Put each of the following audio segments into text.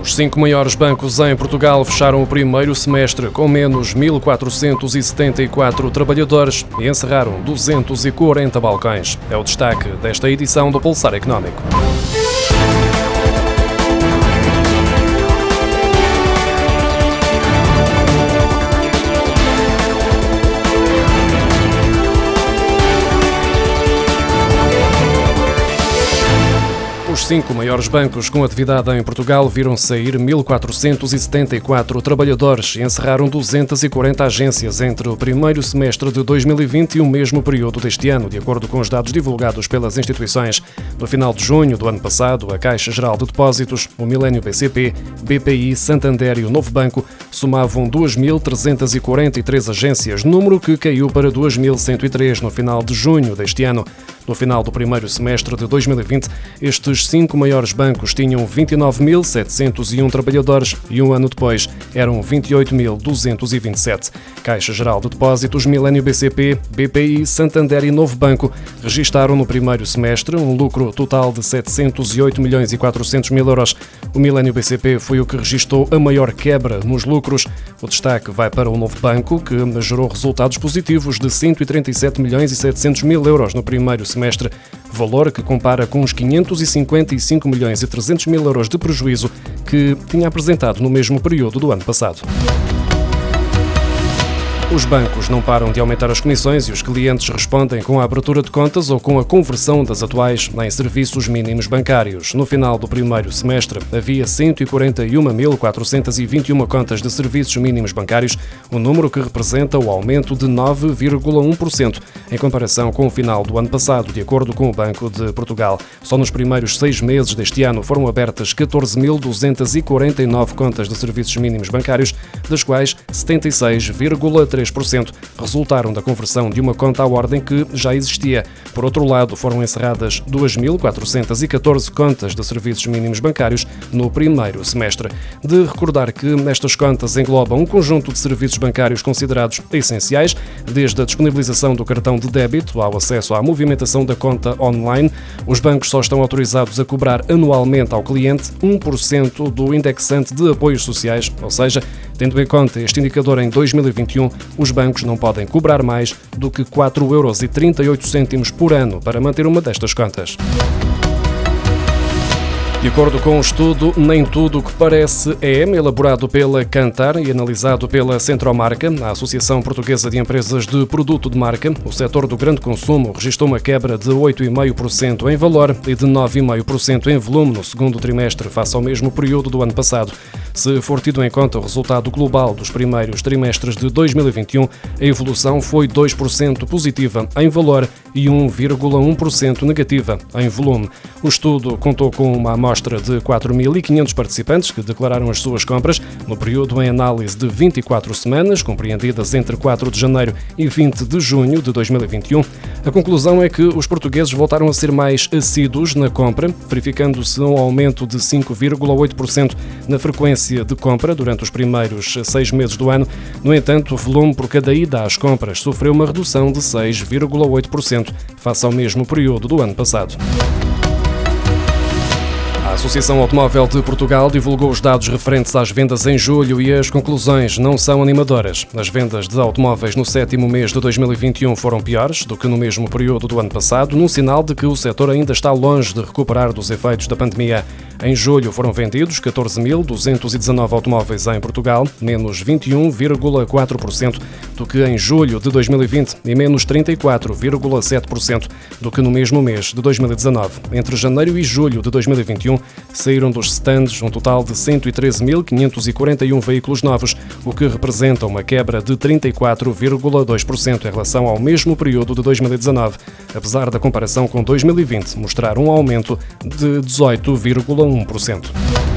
Os cinco maiores bancos em Portugal fecharam o primeiro semestre com menos 1.474 trabalhadores e encerraram 240 balcões. É o destaque desta edição do Pulsar Económico. Cinco maiores bancos com atividade em Portugal viram sair 1.474 trabalhadores e encerraram 240 agências entre o primeiro semestre de 2020 e o mesmo período deste ano, de acordo com os dados divulgados pelas instituições. No final de junho do ano passado, a Caixa Geral de Depósitos, o Milênio BCP, BPI, Santander e o Novo Banco somavam 2.343 agências, número que caiu para 2.103 no final de junho deste ano. No final do primeiro semestre de 2020, estes cinco maiores bancos tinham 29.701 trabalhadores e um ano depois eram 28.227. Caixa Geral de Depósitos, Milênio BCP, BPI, Santander e Novo Banco registaram no primeiro semestre um lucro total de 708 milhões e 400 mil euros. O Milênio BCP foi o que registrou a maior quebra nos lucros. O destaque vai para o Novo Banco, que gerou resultados positivos de 137 milhões e 700 mil euros no primeiro semestre semestre, valor que compara com os 555 milhões e 300 mil euros de prejuízo que tinha apresentado no mesmo período do ano passado. Os bancos não param de aumentar as comissões e os clientes respondem com a abertura de contas ou com a conversão das atuais em serviços mínimos bancários. No final do primeiro semestre, havia 141.421 contas de serviços mínimos bancários, um número que representa o aumento de 9,1% em comparação com o final do ano passado, de acordo com o Banco de Portugal. Só nos primeiros seis meses deste ano foram abertas 14.249 contas de serviços mínimos bancários, das quais 76,3% 3% resultaram da conversão de uma conta à ordem que já existia. Por outro lado, foram encerradas 2.414 contas de serviços mínimos bancários no primeiro semestre. De recordar que nestas contas englobam um conjunto de serviços bancários considerados essenciais, desde a disponibilização do cartão de débito ao acesso à movimentação da conta online. Os bancos só estão autorizados a cobrar anualmente ao cliente 1% do indexante de apoios sociais, ou seja, tendo em conta este indicador em 2021, os bancos não podem cobrar mais do que 4,38 euros por ano para manter uma destas contas. De acordo com o um estudo, nem tudo o que parece é, elaborado pela Cantar e analisado pela Centromarca, a Associação Portuguesa de Empresas de Produto de Marca, o setor do grande consumo registrou uma quebra de 8,5% em valor e de 9,5% em volume no segundo trimestre, face ao mesmo período do ano passado. Se for tido em conta o resultado global dos primeiros trimestres de 2021, a evolução foi 2% positiva em valor e 1,1% negativa em volume. O estudo contou com uma amostra de 4.500 participantes que declararam as suas compras no período em análise de 24 semanas, compreendidas entre 4 de janeiro e 20 de junho de 2021. A conclusão é que os portugueses voltaram a ser mais assíduos na compra, verificando-se um aumento de 5,8% na frequência de compra durante os primeiros seis meses do ano. No entanto, o volume por cada ida às compras sofreu uma redução de 6,8% face ao mesmo período do ano passado. A Associação Automóvel de Portugal divulgou os dados referentes às vendas em julho e as conclusões não são animadoras. As vendas de automóveis no sétimo mês de 2021 foram piores do que no mesmo período do ano passado, num sinal de que o setor ainda está longe de recuperar dos efeitos da pandemia. Em julho foram vendidos 14.219 automóveis em Portugal, menos 21,4% do que em julho de 2020 e menos 34,7% do que no mesmo mês de 2019. Entre janeiro e julho de 2021 saíram dos stands um total de 113.541 veículos novos, o que representa uma quebra de 34,2% em relação ao mesmo período de 2019, apesar da comparação com 2020 mostrar um aumento de 18,1%.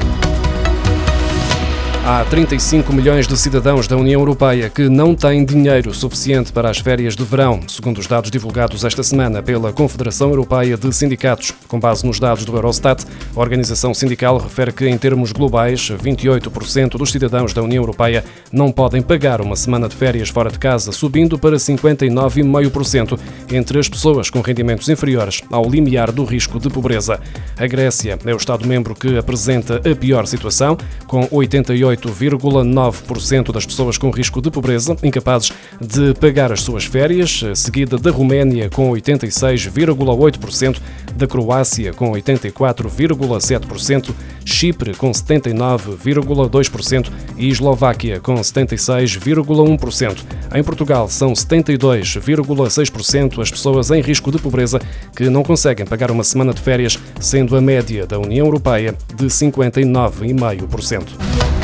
Há 35 milhões de cidadãos da União Europeia que não têm dinheiro suficiente para as férias de verão, segundo os dados divulgados esta semana pela Confederação Europeia de Sindicatos. Com base nos dados do Eurostat, a organização sindical refere que, em termos globais, 28% dos cidadãos da União Europeia não podem pagar uma semana de férias fora de casa, subindo para 59,5% entre as pessoas com rendimentos inferiores ao limiar do risco de pobreza. A Grécia é o Estado-membro que apresenta a pior situação, com 88 8,9% das pessoas com risco de pobreza incapazes de pagar as suas férias, seguida da Roménia com 86,8%, da Croácia com 84,7%, Chipre com 79,2% e Eslováquia com 76,1%. Em Portugal são 72,6% as pessoas em risco de pobreza que não conseguem pagar uma semana de férias, sendo a média da União Europeia de 59,5%.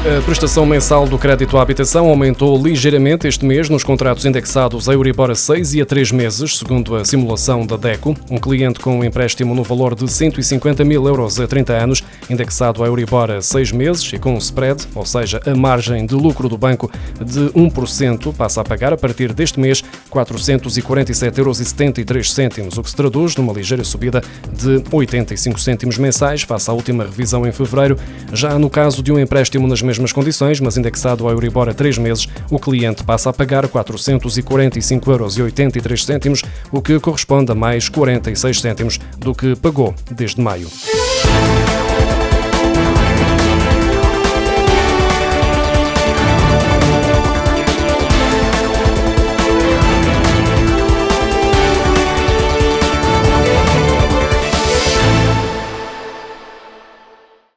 A prestação mensal do crédito à habitação aumentou ligeiramente este mês nos contratos indexados a Euribor a 6 e a 3 meses, segundo a simulação da DECO. Um cliente com um empréstimo no valor de 150 mil euros a 30 anos, indexado a Euribor a 6 meses e com um spread, ou seja, a margem de lucro do banco de 1%, passa a pagar a partir deste mês 447,73 euros, o que se traduz numa ligeira subida de 85 cêntimos mensais face à última revisão em fevereiro. Já no caso de um empréstimo nas mesmas condições, mas indexado ao Euribor a três meses, o cliente passa a pagar 445,83 euros, o que corresponde a mais 46 cêntimos do que pagou desde maio.